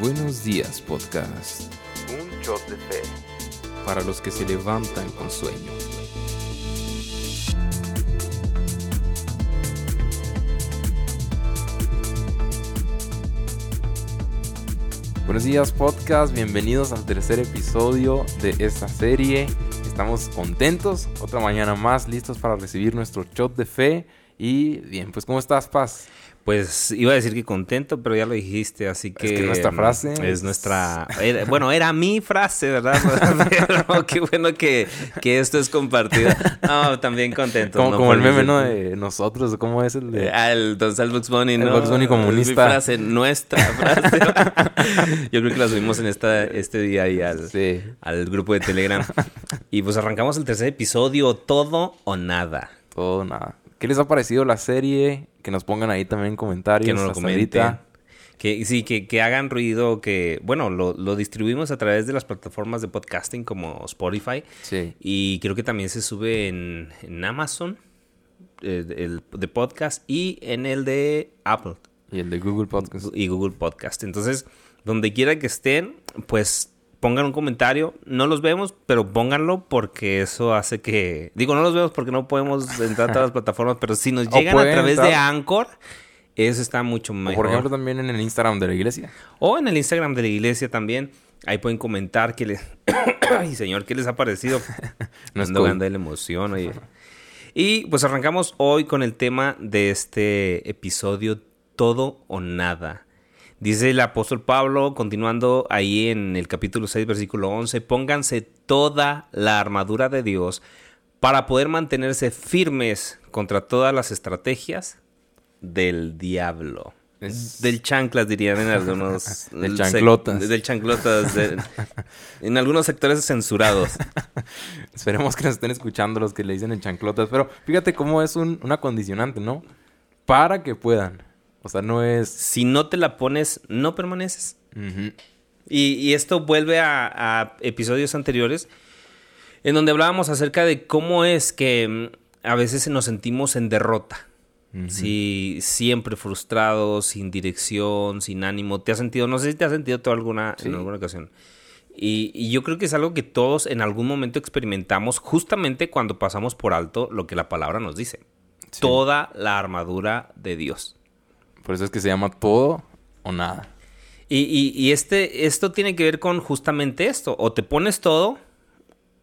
Buenos días, podcast. Un shot de fe. Para los que se levantan con sueño. Buenos días, podcast. Bienvenidos al tercer episodio de esta serie. Estamos contentos. Otra mañana más, listos para recibir nuestro shot de fe. Y bien, pues, ¿cómo estás, Paz? Pues iba a decir que contento, pero ya lo dijiste, así que... Es que nuestra frase... Es nuestra... bueno, era mi frase, ¿verdad? pero qué bueno que, que, esto es compartido. No, también contento. Como, como el meme, ¿no? De nosotros, ¿cómo es el de...? Ah, el Don Sal Bugs Bunny, ¿no? El Bugs Bunny comunista. Mi frase, nuestra frase. Yo creo que la subimos en esta, este día ahí al, Sí. al grupo de Telegram. Y pues arrancamos el tercer episodio, todo o nada. Todo nada. ¿Qué les ha parecido la serie? Que nos pongan ahí también en comentarios. que nos lo comenten. ahorita. Que sí, que, que hagan ruido, que, bueno, lo, lo distribuimos a través de las plataformas de podcasting como Spotify. Sí. Y creo que también se sube en, en Amazon, eh, el de podcast, y en el de Apple Y el de Google Podcast. y Google Podcast. Entonces, donde quiera que estén, pues pongan un comentario. No los vemos, pero pónganlo porque eso hace que... Digo, no los vemos porque no podemos entrar a todas las plataformas, pero si nos O llegan a través de. Anchor, eso está mucho O mejor. por ejemplo también en el Instagram de la iglesia. O en el Instagram de la iglesia también. Ahí pueden comentar qué les... Ay, señor, ¿qué les ha parecido? No es Ando anda la emoción, oye. Y pues arrancamos hoy con el tema de este episodio, todo o nada. Dice el apóstol Pablo, continuando ahí en el capítulo 6, versículo 11, pónganse toda la armadura de Dios para poder mantenerse firmes contra todas las estrategias del diablo. Es- Del chanclas, dirían en algunos... Del chanclotas. Del chanclotas. de- en algunos sectores censurados. Esperemos que nos estén escuchando los que le dicen en chanclotas. Pero fíjate cómo es un, una condicionante, ¿no? Para que puedan. O sea, no es... Si no te la pones, no permaneces. Y, y esto vuelve a, a episodios anteriores en donde hablábamos acerca de cómo es que mm, a veces nos sentimos en derrota. Sí, siempre frustrados, sin dirección, sin ánimo. ¿Te has sentido? No sé si te has sentido tú alguna, Sí. en alguna ocasión. Y, y yo creo que es algo que todos en algún momento experimentamos justamente cuando pasamos por alto lo que la palabra nos dice. Sí. Toda la armadura de Dios. Por eso es que se llama todo o nada. Y, y- y este, esto tiene que ver con justamente esto. O te pones todo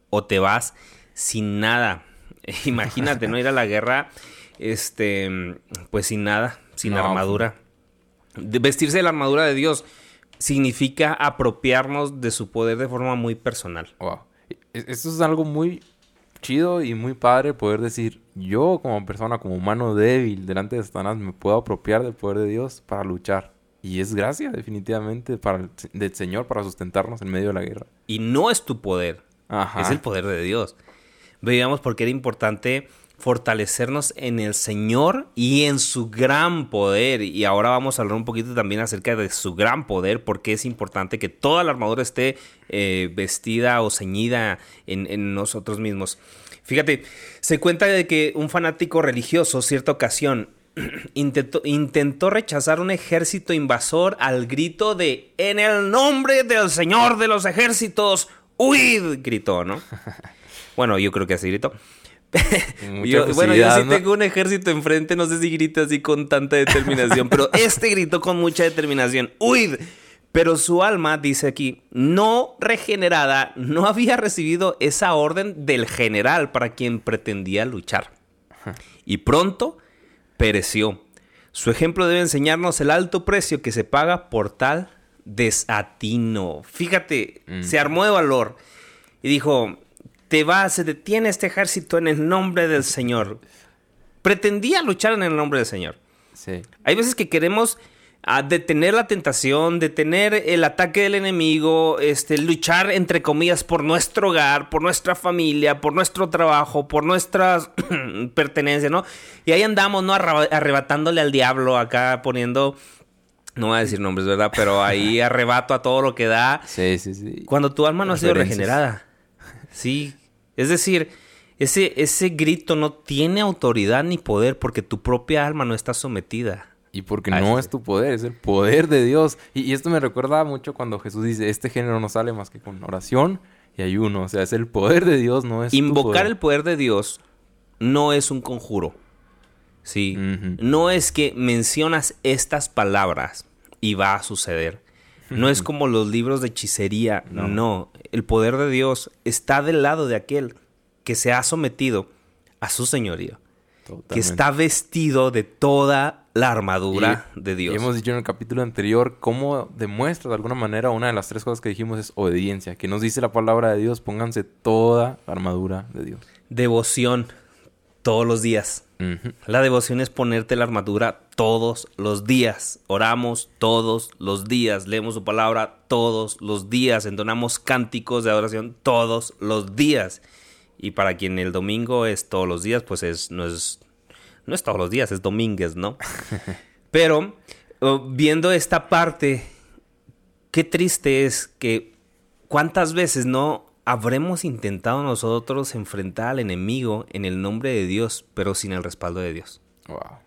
o te vas sin nada. Imagínate, ¿no? Ir a la guerra, este, pues sin nada, sin No, armadura. De- vestirse de la armadura de Dios significa apropiarnos de su poder de forma muy personal. Wow. E- Esto es algo muy chido y muy padre poder decir, yo como persona, como humano débil delante de Satanás, me puedo apropiar del poder de Dios para luchar. Y es gracia definitivamente para el- del Señor para sustentarnos en medio de la guerra. Y no es tu poder, Ajá. es el poder de Dios. Veíamos por qué era importante fortalecernos en el Señor y en su gran poder. Y ahora vamos a hablar un poquito también acerca de su gran poder, porque es importante que toda la armadura esté eh, vestida o ceñida en, en nosotros mismos. Fíjate, se cuenta de que un fanático religioso, cierta ocasión, intentó, intentó rechazar un ejército invasor al grito de En el nombre del Señor de los ejércitos, huid, gritó, ¿no? Bueno, yo creo que así gritó. Yo- bueno, yo sí ¿no? tengo un ejército enfrente, no sé si grita así con tanta determinación, pero este gritó con mucha determinación, ¡huid! Pero su alma, dice aquí, no regenerada, no había recibido esa orden del general para quien pretendía luchar. Y pronto pereció. Su ejemplo debe enseñarnos el alto precio que se paga por tal desatino. Fíjate, se armó de valor y dijo, te va, se detiene este ejército en el nombre del Señor. Pretendía luchar en el nombre del Señor. Sí. Hay veces que queremos ah, detener la tentación, detener el ataque del enemigo, este, luchar entre comillas por nuestro hogar, por nuestra familia, por nuestro trabajo, por nuestras pertenencias, ¿no? Y ahí andamos, ¿no? Arrebatándole al diablo acá poniendo, no voy a decir nombres, ¿verdad? Pero ahí arrebato a todo lo que da. Sí, sí, sí. Cuando tu alma no ha sido regenerada. Sí. Es decir, ese, ese grito no tiene autoridad ni poder porque tu propia alma no está sometida Y porque no es tu poder, es el poder de Dios. Y, y esto me recuerda mucho cuando Jesús dice, este género no sale más que con oración y ayuno. O sea, es el poder de Dios, no es tu Invocar poder. el poder de Dios no es un conjuro. Sí. No es que mencionas estas palabras y va a suceder. No es como los libros de hechicería. No. No. El poder de Dios está del lado de aquel que se ha sometido a su señorío. Que Totalmente. está vestido de toda la armadura de Dios. Y hemos dicho en el capítulo anterior cómo demuestra de alguna manera una de las tres cosas que dijimos es obediencia. Que nos dice la palabra de Dios, pónganse toda la armadura de Dios. Devoción todos los días. La devoción es ponerte la armadura todos los días. Oramos todos los días. Leemos su palabra todos los días. Entonamos cánticos de adoración todos los días. Y para quien el domingo es todos los días, pues es, no es, no es todos los días, es domínguez, ¿no? Pero eh, viendo esta parte, qué triste es que cuántas veces no habremos intentado nosotros enfrentar al enemigo en el nombre de Dios, pero sin el respaldo de Dios. Wow.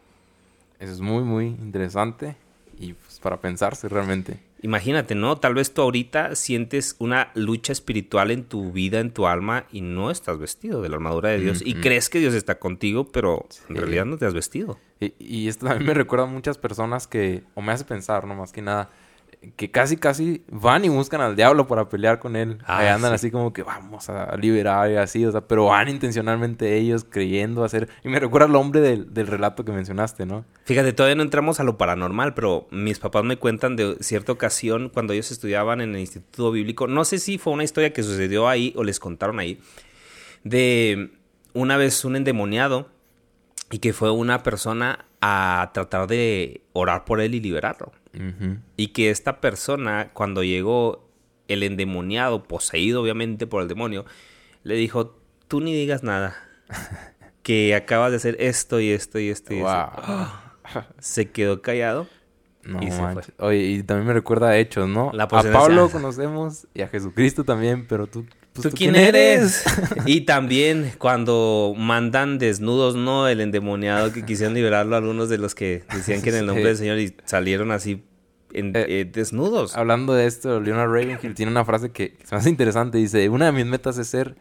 Eso es muy, muy interesante y pues, para pensarse realmente. Imagínate, ¿no? Tal vez tú ahorita sientes una lucha espiritual en tu vida, en tu alma, y no estás vestido de la armadura de Dios. Y crees que Dios está contigo, pero en realidad no te has vestido. Y, y esto también me recuerda a muchas personas que, o me hace pensar, no más que nada, que casi, casi van y buscan al diablo para pelear con él. Ah, Ahí andan sí. así como que vamos a liberar y así, o sea, pero van intencionalmente ellos creyendo hacer. Y me recuerda al hombre del, del relato que mencionaste, ¿no? Fíjate, todavía no entramos a lo paranormal, pero mis papás me cuentan de cierta ocasión cuando ellos estudiaban en el Instituto Bíblico. No sé si fue una historia que sucedió ahí o les contaron ahí. De una vez un endemoniado y que fue una persona a tratar de orar por él y liberarlo. Y que esta persona, cuando llegó el endemoniado, poseído obviamente por el demonio, le dijo, tú ni digas nada. Que acabas de hacer esto y esto y esto y esto. Se quedó callado. No Y se. Oye, y también me recuerda a Hechos, ¿no? La a Pablo conocemos y a Jesucristo también, pero tú... pues, ¿Tú, quién eres? y también cuando mandan desnudos, ¿no? El endemoniado que quisieron liberarlo, algunos de los que decían que en el nombre Sí. del Señor y salieron así en- Eh, eh, desnudos. Hablando de esto, Leonard Ravenhill tiene una frase que se me hace interesante. Dice, una de mis metas es ser,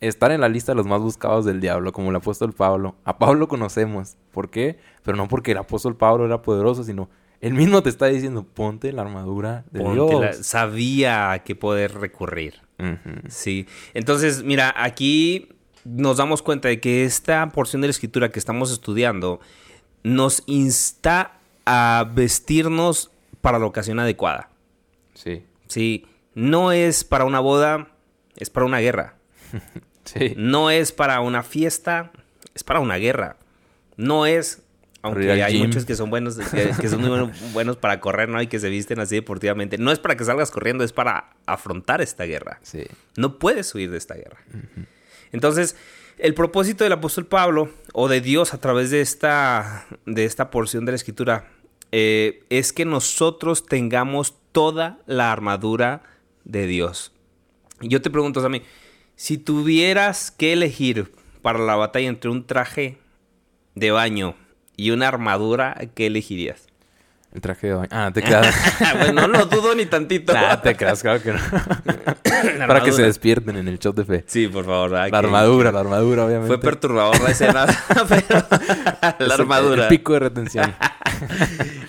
estar en la lista de los más buscados del diablo, como el apóstol Pablo. A Pablo conocemos. ¿Por qué? Pero no porque el apóstol Pablo era poderoso, sino él mismo te está diciendo, ponte la armadura de. Dios. Sabía a qué poder recurrir. Sí. Entonces, mira, aquí nos damos cuenta de que esta porción de la escritura que estamos estudiando nos insta a vestirnos para la ocasión adecuada. Sí. Sí, no es para una boda, es para una guerra. Sí. No es para una fiesta, es para una guerra. No es, aunque hay gym. muchos que son buenos, que, que son muy bueno- buenos para correr, ¿no? Y que se visten así deportivamente. No es para que salgas corriendo, es para afrontar esta guerra. Sí. No puedes huir de esta guerra. Entonces, el propósito del apóstol Pablo, o de Dios a través de esta, de esta porción de la escritura, eh, es que nosotros tengamos toda la armadura de Dios. Y yo te pregunto, Sammy, si tuvieras que elegir para la batalla entre un traje de baño y una armadura, ¿qué elegirías? El traje de baño. Ah, te quedas. bueno, no lo dudo ni tantito. nah, te creas, claro que no. Para que se despierten en el shot de fe. Sí, por favor. La Que- armadura, la armadura, obviamente. Fue perturbador la escena, pero la armadura. El pico de retención.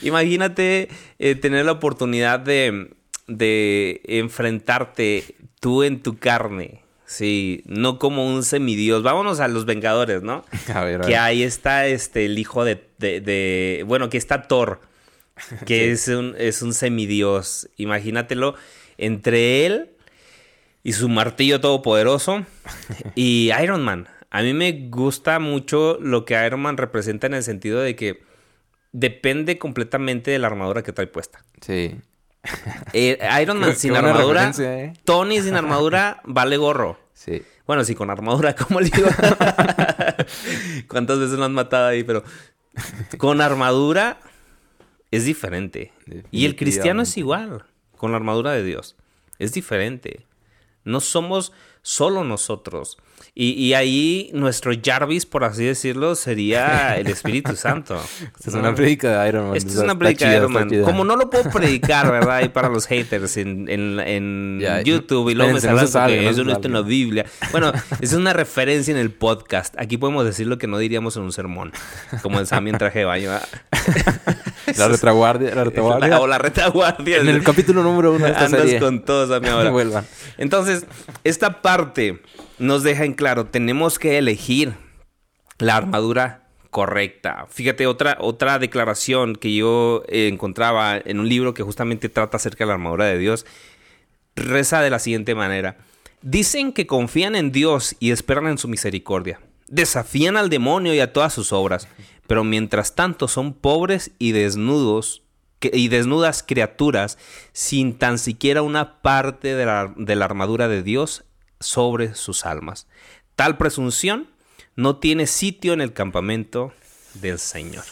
Imagínate eh, tener la oportunidad de, de enfrentarte tú en tu carne. Sí, no como un semidios. Vámonos a los Vengadores, ¿no? A ver, a Que ahí está este el hijo de, de- de- bueno, que está Thor, que es un es un semidios. Imagínatelo entre él y su martillo todopoderoso y Iron Man. A mí me gusta mucho lo que Iron Man representa en el sentido de que depende completamente de la armadura que trae puesta. Sí. Eh, Iron Man sin armadura, ¿eh? Tony sin armadura vale gorro. Sí. Bueno, sí, con armadura, como le digo. ¿Cuántas veces lo han matado ahí? Pero con armadura es diferente. Y el cristiano es igual, con la armadura de Dios. Es diferente. No somos solo nosotros. Y, ahí nuestro Jarvis, por así decirlo, sería el Espíritu Santo. Esta es una predica de Iron Man. Esta es una predica de Iron Man. Como no lo puedo predicar, ¿verdad? Ahí para los haters en, YouTube y luego me salen que eso no está en la Biblia. Bueno, es una referencia en el podcast. Aquí podemos decir lo que no diríamos en un sermón. Como en Sammy en traje de baño. La retaguardia. La retaguardia. o la retaguardia. En el capítulo número uno de esta Andas con todos a mi ahora. Entonces, esta parte nos deja en claro, tenemos que elegir la armadura correcta. Fíjate, otra, otra declaración que yo eh, encontraba en un libro que justamente trata acerca de la armadura de Dios, reza de la siguiente manera. Dicen que confían en Dios y esperan en su misericordia. Desafían al demonio y a todas sus obras, pero mientras tanto son pobres y desnudos y desnudas criaturas sin tan siquiera una parte de la, de la armadura de Dios sobre sus almas. Tal presunción no tiene sitio en el campamento del Señor.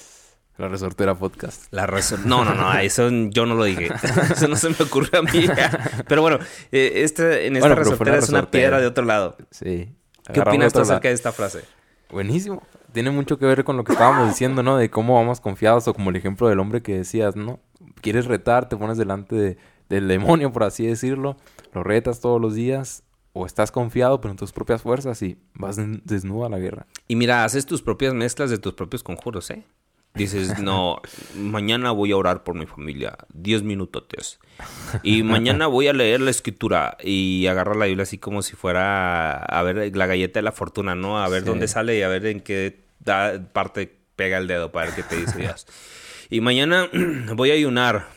La resortera podcast. La no, no, no, eso yo no lo dije. Eso no se me ocurre a mí. Pero bueno, eh, este, en esta resortera es una piedra de otro lado. Sí. ¿Qué opinas tú acerca de esta frase? Buenísimo. Tiene mucho que ver con lo que estábamos diciendo, ¿no? De cómo vamos confiados o como el ejemplo del hombre que decías, ¿no? Quieres retar, te pones delante del demonio, por así decirlo. Lo retas todos los días o estás confiado, pero en tus propias fuerzas y vas desnudo a la guerra. Y mira, haces tus propias mezclas de tus propios conjuros, ¿eh? Dices, no, mañana voy a orar por mi familia, diez minutos. Y mañana voy a leer la escritura y agarrar la Biblia así como si fuera a ver la galleta de la fortuna, ¿no? A ver dónde sale y a ver en qué parte pega el dedo para ver qué te dice Dios. Y mañana voy a ayunar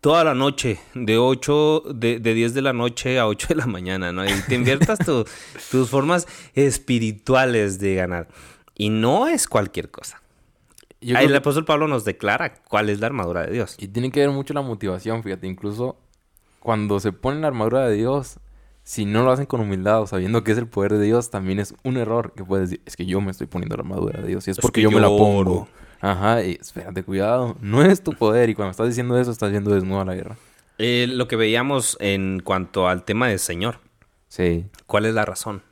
toda la noche, de 8, de, de 10 de la noche a 8 de la mañana, ¿no? Y te inviertas tus formas espirituales de ganar. Y no es cualquier cosa. El apóstol Pablo nos declara cuál es la armadura de Dios. Y tiene que ver mucho la motivación, fíjate, incluso cuando se pone la armadura de Dios, si no lo hacen con humildad o sabiendo que es el poder de Dios, también es un error que puedes decir, es que yo me estoy poniendo la armadura de Dios y es, porque yo, me la pongo. Ajá, y espérate, cuidado. No es tu poder. Y cuando estás diciendo eso, estás yendo desnudo a la guerra. Eh, lo que veíamos en cuanto al tema del Señor. Sí. ¿Cuál es la razón?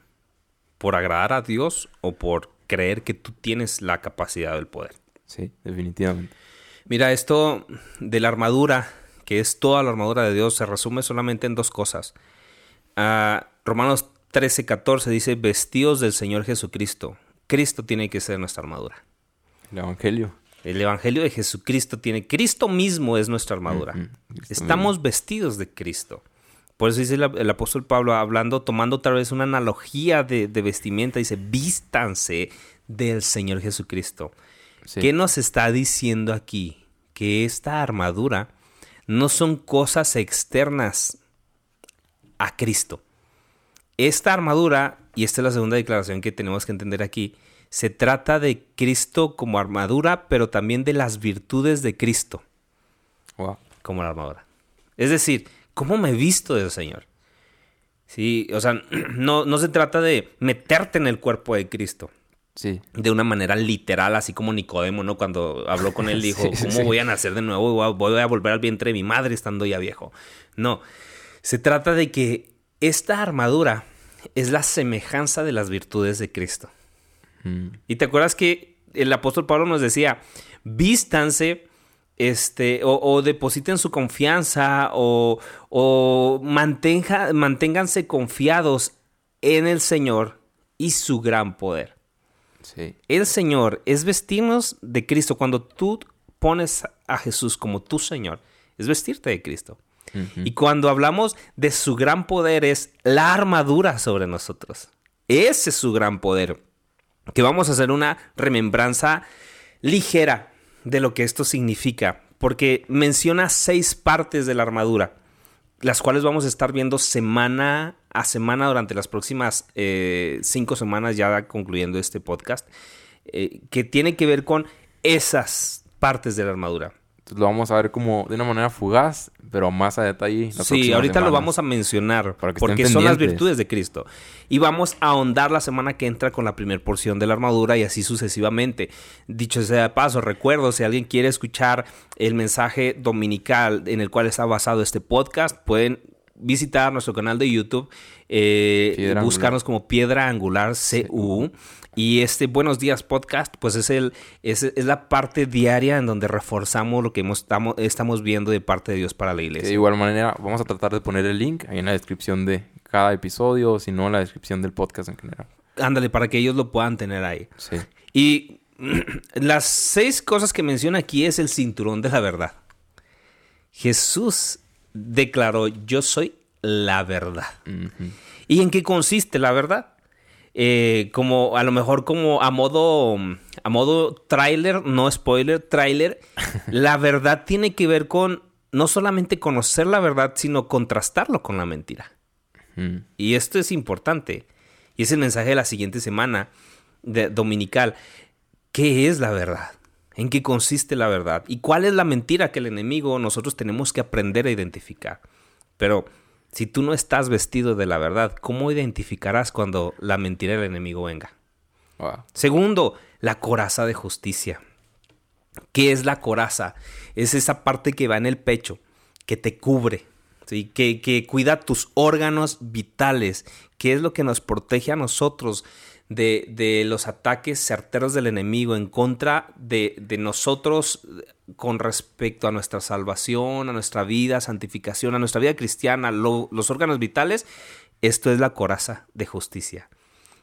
¿Por agradar a Dios o por creer que tú tienes la capacidad del poder? Sí, definitivamente. Mira, esto de la armadura, que es toda la armadura de Dios, se resume solamente en dos cosas. Uh, Romanos 13, 14 dice, vestidos del Señor Jesucristo. Cristo tiene que ser nuestra armadura. El Evangelio. El Evangelio de Jesucristo tiene. Cristo mismo es nuestra armadura. Estamos vestidos de Cristo. Por eso dice el, apóstol Pablo, hablando, tomando otra vez una analogía de, vestimenta, dice: vístanse del Señor Jesucristo. ¿Qué nos está diciendo aquí? Que esta armadura no son cosas externas a Cristo. Esta armadura, y esta es la segunda declaración que tenemos que entender aquí, se trata de Cristo como armadura, pero también de las virtudes de Cristo como la armadura. Es decir, ¿cómo me he visto del Señor? Sí, o sea, no, no se trata de meterte en el cuerpo de Cristo. Sí. De una manera literal, así como Nicodemo, ¿no? Cuando habló con él, dijo, ¿cómo voy a nacer de nuevo? Voy a volver al vientre de mi madre estando ya viejo. No, se trata de que esta armadura es la semejanza de las virtudes de Cristo. Y te acuerdas que el apóstol Pablo nos decía, vístanse este, o, depositen su confianza o, o manténganse confiados en el Señor y su gran poder. El Señor es vestirnos de Cristo. Cuando tú pones a Jesús como tu Señor, es vestirte de Cristo. Y cuando hablamos de su gran poder es la armadura sobre nosotros. Ese es su gran poder que vamos a hacer una remembranza ligera de lo que esto significa, porque menciona seis partes de la armadura, las cuales vamos a estar viendo semana a semana durante las próximas eh, cinco semanas, ya concluyendo este podcast, eh, que tiene que ver con esas partes de la armadura. Entonces lo vamos a ver como de una manera fugaz, pero más a detalle. sí, ahorita lo vamos a mencionar porque son las virtudes de Cristo. Y vamos a ahondar la semana que entra con la primera porción de la armadura y así sucesivamente. Dicho sea de paso, recuerdo, si alguien quiere escuchar el mensaje dominical en el cual está basado este podcast, pueden visitar nuestro canal de YouTube, eh, buscarnos como Piedra Angular CU. Y este Buenos Días Podcast, pues es, el, es, es la parte diaria en donde reforzamos lo que hemos, estamos, estamos viendo de parte de Dios para la iglesia. de igual manera, vamos a tratar de poner el link ahí en la descripción de cada episodio, o si no, en la descripción del podcast en general. Ándale, para que ellos lo puedan tener ahí. Sí. Y las seis cosas que menciona aquí es el cinturón de la verdad. Jesús declaró, yo soy la verdad. ¿Y en qué consiste la verdad? Eh, como a lo mejor como a modo a modo tráiler, no spoiler, tráiler, la verdad tiene que ver con no solamente conocer la verdad, sino contrastarlo con la mentira. Mm. Y esto es importante. Y es el mensaje de la siguiente semana de, dominical. ¿Qué es la verdad? ¿En qué consiste la verdad? ¿Y cuál es la mentira que el enemigo nosotros tenemos que aprender a identificar? Pero si tú no estás vestido de la verdad, ¿cómo identificarás cuando la mentira del enemigo venga? Wow. Segundo, la coraza de justicia. ¿Qué es la coraza? Es esa parte que va en el pecho, que te cubre, ¿sí? que, que cuida tus órganos vitales, que es lo que nos protege a nosotros de, de los ataques certeros del enemigo en contra de, de nosotros con respecto a nuestra salvación, a nuestra vida, santificación, a nuestra vida cristiana, lo- los órganos vitales. Esto es la coraza de justicia.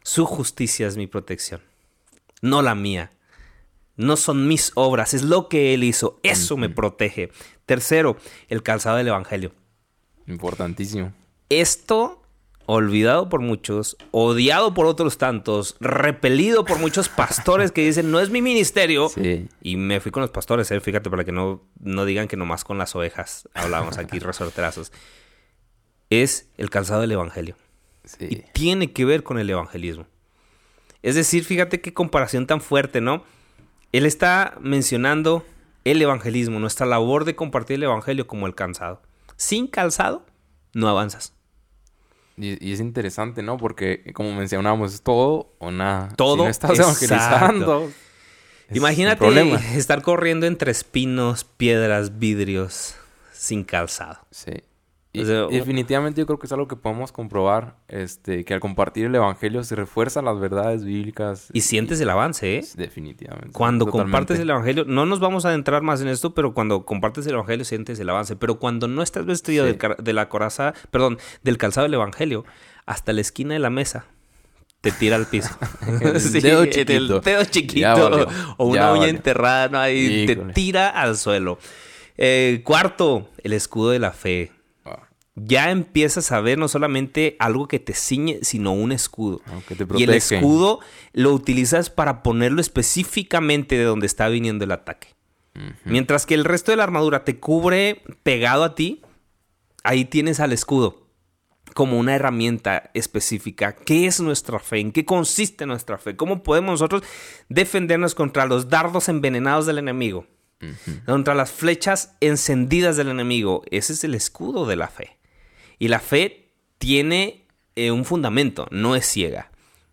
Su justicia es mi protección no la mía. No son mis obras, es lo que Él hizo. Eso me protege. Tercero, el calzado del Evangelio. Importantísimo. Esto, olvidado por muchos, odiado por otros tantos, repelido por muchos pastores que dicen, no es mi ministerio. Sí. Y me fui con los pastores, eh, fíjate, para que no, no digan que nomás con las ovejas hablábamos aquí, resorterazos. Es el calzado del Evangelio. Sí. Y tiene que ver con el evangelismo. Es decir, fíjate qué comparación tan fuerte, ¿no? Él está mencionando el evangelismo, nuestra labor de compartir el evangelio como el calzado. Sin calzado, no avanzas. Y, y es interesante, ¿no? Porque, como mencionábamos, es todo o nada. Todo, Si no estás exacto. evangelizando. es Imagínate estar corriendo entre espinos, piedras, vidrios, sin calzado. Sí. Y, O sea, y definitivamente yo creo que es algo que podemos comprobar, este, que al compartir el evangelio se refuerzan las verdades bíblicas. Y sientes el avance, ¿eh? Definitivamente. Cuando totalmente. compartes el evangelio, no nos vamos a adentrar más en esto, pero cuando compartes el evangelio sientes el avance. Pero cuando no estás vestido Sí. de la coraza, perdón, del calzado del evangelio, hasta la esquina de la mesa te tira al piso. El dedo chiquito. El dedo chiquito. O una Ya uña valió. enterrada, ¿no? Ahí te tira al suelo. Eh, cuarto, el escudo de la fe. Ah, Ya empiezas a ver no solamente algo que te ciñe, sino un escudo. te Y el escudo lo utilizas para ponerlo específicamente de donde está viniendo el ataque. Mientras que el resto de la armadura te cubre pegado a ti, ahí tienes al escudo como una herramienta específica. ¿Qué es nuestra fe? ¿En qué consiste nuestra fe? ¿Cómo podemos nosotros defendernos contra los dardos envenenados del enemigo? Contra las flechas encendidas del enemigo. Ese es el escudo de la fe. Y la fe tiene eh, un fundamento, no es ciega.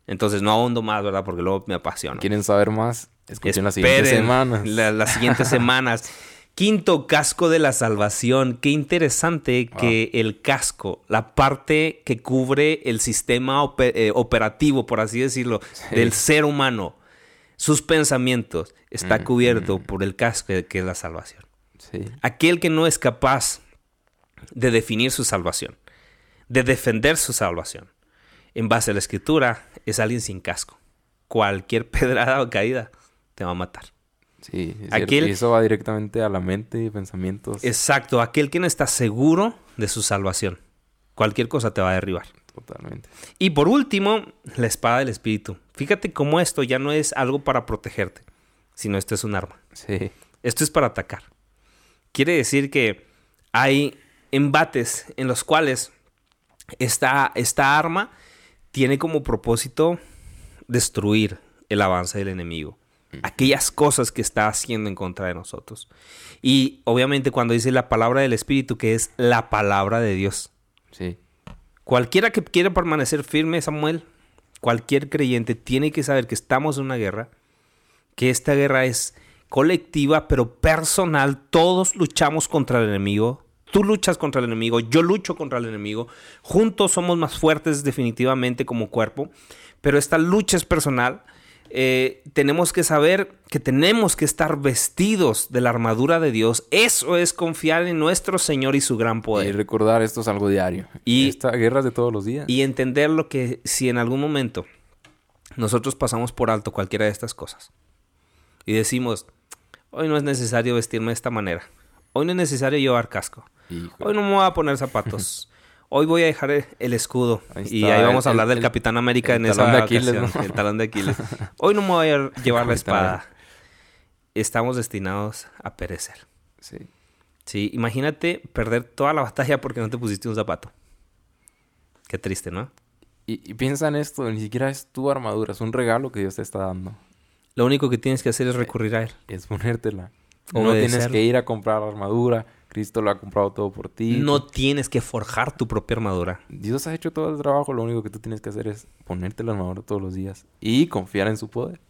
Entonces no ahondo más, ¿verdad? Porque luego me apasiona. ¿Quieren saber más? Escuchen las siguientes semanas. la- las siguientes semanas. Quinto, casco de la salvación. Qué interesante que el casco, la parte que cubre el sistema eh, operativo, por así decirlo, del ser humano, sus pensamientos, está cubierto por el casco que es la salvación. Sí. Aquel que no es capaz de definir su salvación, de defender su salvación, en base a la escritura, es alguien sin casco. Cualquier pedrada o caída te va a matar. Sí, es Aquel-. Y eso va directamente a la mente y pensamientos. Exacto, aquel que no está seguro de su salvación. Cualquier cosa te va a derribar. Totalmente. Y por último, la espada del espíritu. Fíjate cómo esto ya no es algo para protegerte, sino esto es un arma. Sí. Esto es para atacar. Quiere decir que hay embates en los cuales esta, esta arma tiene como propósito destruir el avance del enemigo. Aquellas cosas que está haciendo en contra de nosotros. Y obviamente cuando dice la palabra del Espíritu, que es la palabra de Dios. Sí. Cualquiera que quiera permanecer firme, Samuel, cualquier creyente tiene que saber que estamos en una guerra, que esta guerra es colectiva, pero personal. Todos luchamos contra el enemigo Tú luchas contra el enemigo, yo lucho contra el enemigo. Juntos somos más fuertes definitivamente como cuerpo, pero esta lucha es personal. Eh, tenemos que saber que tenemos que estar vestidos de la armadura de Dios. Eso es confiar en nuestro Señor y su gran Y poder. recordar esto es algo diario. Y- Y esta guerra es de todos los días. Y entender lo que si en algún momento nosotros pasamos por alto cualquiera de estas cosas y decimos, hoy no es necesario vestirme de esta manera, hoy no es necesario llevar casco, Hijo. hoy no me voy a poner zapatos, hoy voy a dejar el- escudo Ahí y ahí vamos a hablar del el- Capitán América el en esa de Aquiles, ocasión, ¿no? el talón de Aquiles. Hoy no me voy a llevar la espada. Estamos destinados a perecer. Sí. Sí, imagínate perder toda la batalla porque no te pusiste un zapato. Qué triste, ¿no? Y, y piensa en esto, ni siquiera es tu armadura, es un regalo que Dios te está dando. Lo único que tienes que hacer es recurrir a Él. Es ponértela. No tienes que ir a comprar armadura. Cristo lo ha comprado todo por ti. No tienes que forjar tu propia armadura. Dios ha hecho todo el trabajo. Lo único que tú tienes que hacer es ponerte la armadura todos los días y confiar en su poder.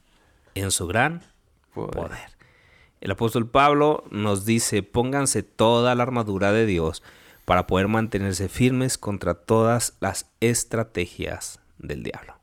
En su gran Poder. poder. El apóstol Pablo nos dice, pónganse toda la armadura de Dios para poder mantenerse firmes contra todas las estrategias del diablo.